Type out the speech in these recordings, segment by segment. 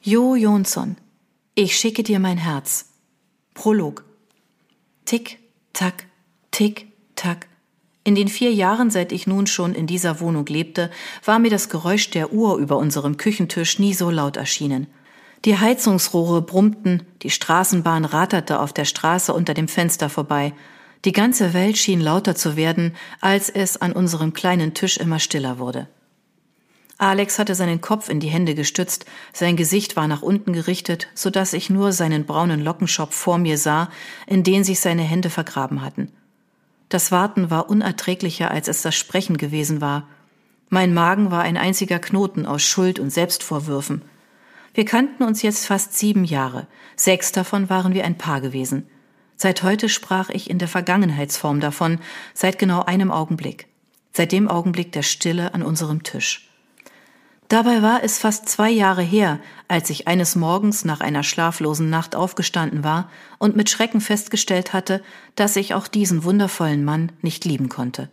Jo Jonsson, ich schicke dir mein Herz. Prolog. Tick, tack, tick, tack. In den vier Jahren, seit ich nun schon in dieser Wohnung lebte, war mir das Geräusch der Uhr über unserem Küchentisch nie so laut erschienen. Die Heizungsrohre brummten, die Straßenbahn raterte auf der Straße unter dem Fenster vorbei. Die ganze Welt schien lauter zu werden, als es an unserem kleinen Tisch immer stiller wurde. Alex hatte seinen Kopf in die Hände gestützt, sein Gesicht war nach unten gerichtet, so dass ich nur seinen braunen Lockenschopf vor mir sah, in den sich seine Hände vergraben hatten. Das Warten war unerträglicher, als es das Sprechen gewesen war. Mein Magen war ein einziger Knoten aus Schuld und Selbstvorwürfen. Wir kannten uns jetzt fast sieben Jahre. Sechs davon waren wir ein Paar gewesen. Seit heute sprach ich in der Vergangenheitsform davon, seit genau einem Augenblick. Seit dem Augenblick der Stille an unserem Tisch. Dabei war es fast zwei Jahre her, als ich eines Morgens nach einer schlaflosen Nacht aufgestanden war und mit Schrecken festgestellt hatte, dass ich auch diesen wundervollen Mann nicht lieben konnte.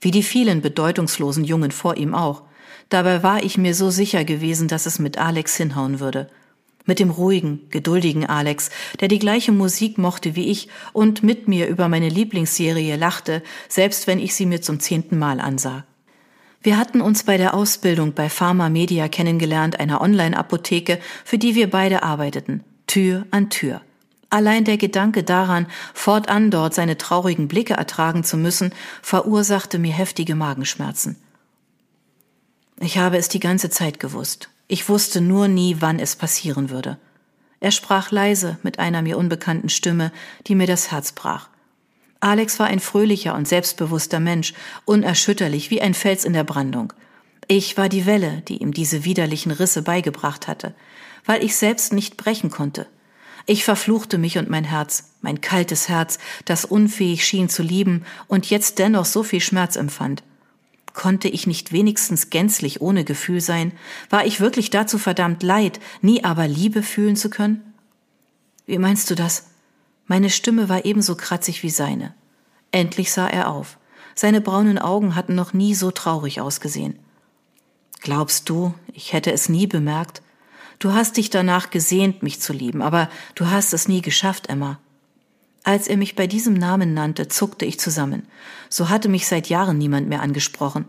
Wie die vielen bedeutungslosen Jungen vor ihm auch. Dabei war ich mir so sicher gewesen, dass es mit Alex hinhauen würde. Mit dem ruhigen, geduldigen Alex, der die gleiche Musik mochte wie ich und mit mir über meine Lieblingsserie lachte, selbst wenn ich sie mir zum zehnten Mal ansah. Wir hatten uns bei der Ausbildung bei Pharma Media kennengelernt, einer Online-Apotheke, für die wir beide arbeiteten, Tür an Tür. Allein der Gedanke daran, fortan dort seine traurigen Blicke ertragen zu müssen, verursachte mir heftige Magenschmerzen. Ich habe es die ganze Zeit gewusst. Ich wusste nur nie, wann es passieren würde. Er sprach leise mit einer mir unbekannten Stimme, die mir das Herz brach. Alex war ein fröhlicher und selbstbewusster Mensch, unerschütterlich wie ein Fels in der Brandung. Ich war die Welle, die ihm diese widerlichen Risse beigebracht hatte, weil ich selbst nicht brechen konnte. Ich verfluchte mich und mein Herz, mein kaltes Herz, das unfähig schien zu lieben und jetzt dennoch so viel Schmerz empfand. Konnte ich nicht wenigstens gänzlich ohne Gefühl sein? War ich wirklich dazu verdammt leid, nie aber Liebe fühlen zu können? Wie meinst du das? Meine Stimme war ebenso kratzig wie seine. Endlich sah er auf. Seine braunen Augen hatten noch nie so traurig ausgesehen. Glaubst du, ich hätte es nie bemerkt? Du hast dich danach gesehnt, mich zu lieben, aber du hast es nie geschafft, Emma. Als er mich bei diesem Namen nannte, zuckte ich zusammen. So hatte mich seit Jahren niemand mehr angesprochen.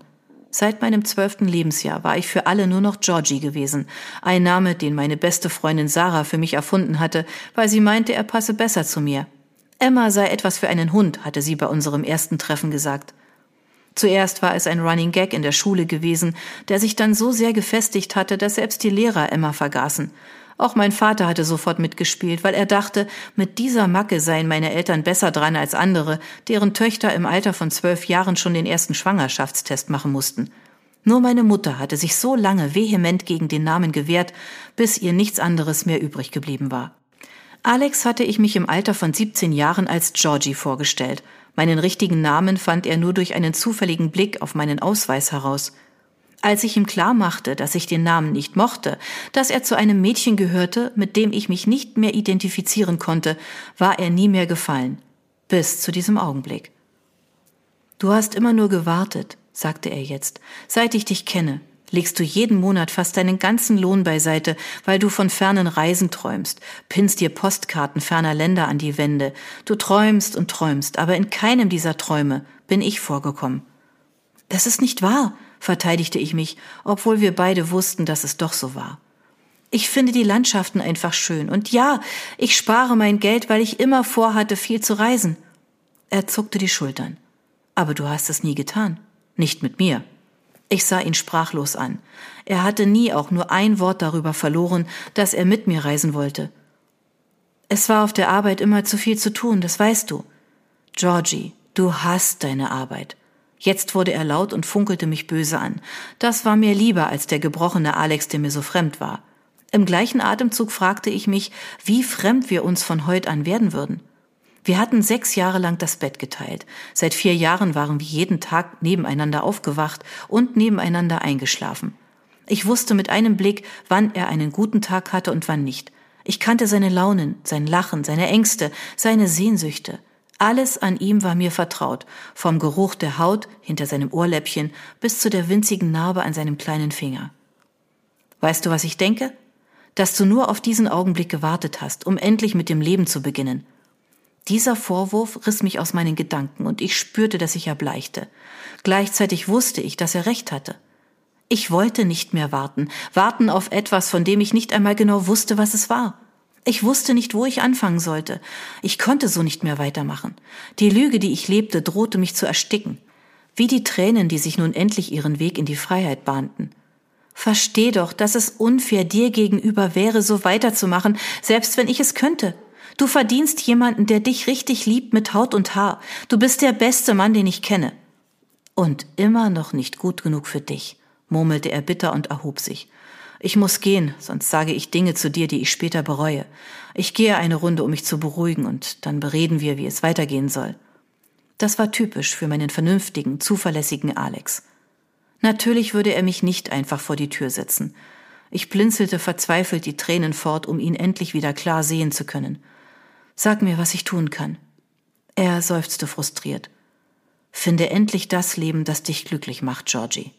Seit meinem zwölften Lebensjahr war ich für alle nur noch Georgie gewesen, ein Name, den meine beste Freundin Sarah für mich erfunden hatte, weil sie meinte, er passe besser zu mir. Emma sei etwas für einen Hund, hatte sie bei unserem ersten Treffen gesagt. Zuerst war es ein Running Gag in der Schule gewesen, der sich dann so sehr gefestigt hatte, dass selbst die Lehrer Emma vergaßen. Auch mein Vater hatte sofort mitgespielt, weil er dachte, mit dieser Macke seien meine Eltern besser dran als andere, deren Töchter im Alter von zwölf Jahren schon den ersten Schwangerschaftstest machen mussten. Nur meine Mutter hatte sich so lange vehement gegen den Namen gewehrt, bis ihr nichts anderes mehr übrig geblieben war. Alex hatte ich mich im Alter von 17 Jahren als Georgie vorgestellt. Meinen richtigen Namen fand er nur durch einen zufälligen Blick auf meinen Ausweis heraus. Als ich ihm klar machte, dass ich den Namen nicht mochte, dass er zu einem Mädchen gehörte, mit dem ich mich nicht mehr identifizieren konnte, war er nie mehr gefallen. Bis zu diesem Augenblick. Du hast immer nur gewartet, sagte er jetzt, seit ich dich kenne, legst du jeden Monat fast deinen ganzen Lohn beiseite, weil du von fernen Reisen träumst, pinnst dir Postkarten ferner Länder an die Wände, du träumst und träumst, aber in keinem dieser Träume bin ich vorgekommen. Das ist nicht wahr, verteidigte ich mich, obwohl wir beide wussten, dass es doch so war. Ich finde die Landschaften einfach schön. Und ja, ich spare mein Geld, weil ich immer vorhatte, viel zu reisen. Er zuckte die Schultern. Aber du hast es nie getan. Nicht mit mir. Ich sah ihn sprachlos an. Er hatte nie auch nur ein Wort darüber verloren, dass er mit mir reisen wollte. Es war auf der Arbeit immer zu viel zu tun, das weißt du. Georgie, du hast deine Arbeit. Jetzt wurde er laut und funkelte mich böse an. Das war mir lieber als der gebrochene Alex, der mir so fremd war. Im gleichen Atemzug fragte ich mich, wie fremd wir uns von heut an werden würden. Wir hatten sechs Jahre lang das Bett geteilt. Seit vier Jahren waren wir jeden Tag nebeneinander aufgewacht und nebeneinander eingeschlafen. Ich wusste mit einem Blick, wann er einen guten Tag hatte und wann nicht. Ich kannte seine Launen, sein Lachen, seine Ängste, seine Sehnsüchte. Alles an ihm war mir vertraut, vom Geruch der Haut hinter seinem Ohrläppchen bis zu der winzigen Narbe an seinem kleinen Finger. Weißt du, was ich denke? dass du nur auf diesen Augenblick gewartet hast, um endlich mit dem Leben zu beginnen. Dieser Vorwurf riss mich aus meinen Gedanken und ich spürte, dass ich erbleichte. Gleichzeitig wusste ich, dass er recht hatte. Ich wollte nicht mehr warten, warten auf etwas, von dem ich nicht einmal genau wusste, was es war. Ich wusste nicht, wo ich anfangen sollte. Ich konnte so nicht mehr weitermachen. Die Lüge, die ich lebte, drohte mich zu ersticken. Wie die Tränen, die sich nun endlich ihren Weg in die Freiheit bahnten. Versteh doch, dass es unfair dir gegenüber wäre, so weiterzumachen, selbst wenn ich es könnte. Du verdienst jemanden, der dich richtig liebt mit Haut und Haar. Du bist der beste Mann, den ich kenne. Und immer noch nicht gut genug für dich murmelte er bitter und erhob sich. Ich muss gehen, sonst sage ich Dinge zu dir, die ich später bereue. Ich gehe eine Runde, um mich zu beruhigen, und dann bereden wir, wie es weitergehen soll. Das war typisch für meinen vernünftigen, zuverlässigen Alex. Natürlich würde er mich nicht einfach vor die Tür setzen. Ich blinzelte verzweifelt die Tränen fort, um ihn endlich wieder klar sehen zu können. Sag mir, was ich tun kann. Er seufzte frustriert. Finde endlich das Leben, das dich glücklich macht, Georgie.